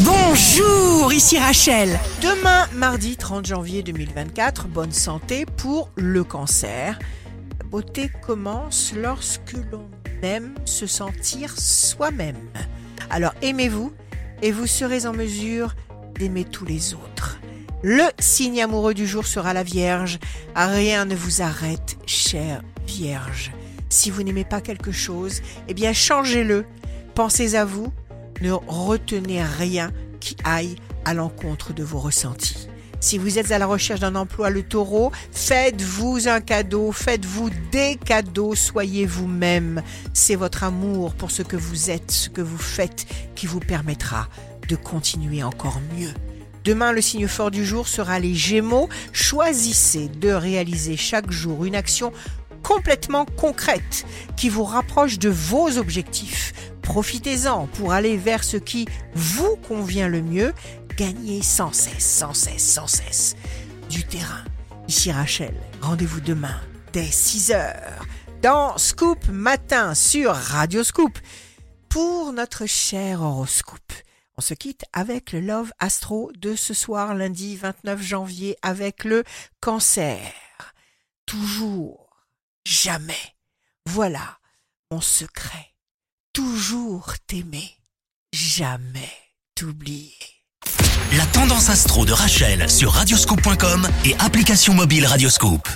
Bonjour, ici Rachel. Demain, mardi 30 janvier 2024, bonne santé pour le cancer. Beauté commence lorsque l'on aime se sentir soi-même. Alors aimez-vous et vous serez en mesure d'aimer tous les autres. Le signe amoureux du jour sera la Vierge. Rien ne vous arrête, chère Vierge. Si vous n'aimez pas quelque chose, eh bien changez-le. Pensez à vous ne retenez rien qui aille à l'encontre de vos ressentis. Si vous êtes à la recherche d'un emploi, le taureau, faites-vous un cadeau, faites-vous des cadeaux, soyez vous-même. C'est votre amour pour ce que vous êtes, ce que vous faites, qui vous permettra de continuer encore mieux. Demain, le signe fort du jour sera les Gémeaux. Choisissez de réaliser chaque jour une action complètement concrète qui vous rapproche de vos objectifs. Profitez-en pour aller vers ce qui vous convient le mieux. Gagnez sans cesse, sans cesse, sans cesse du terrain. Ici Rachel, rendez-vous demain dès 6h dans Scoop Matin sur Radio Scoop pour notre cher horoscope. On se quitte avec le Love Astro de ce soir lundi 29 janvier avec le cancer. Toujours, jamais. Voilà mon secret toujours t'aimer, jamais t'oublier. La tendance astro de Rachel sur radioscope.com et application mobile Radioscope.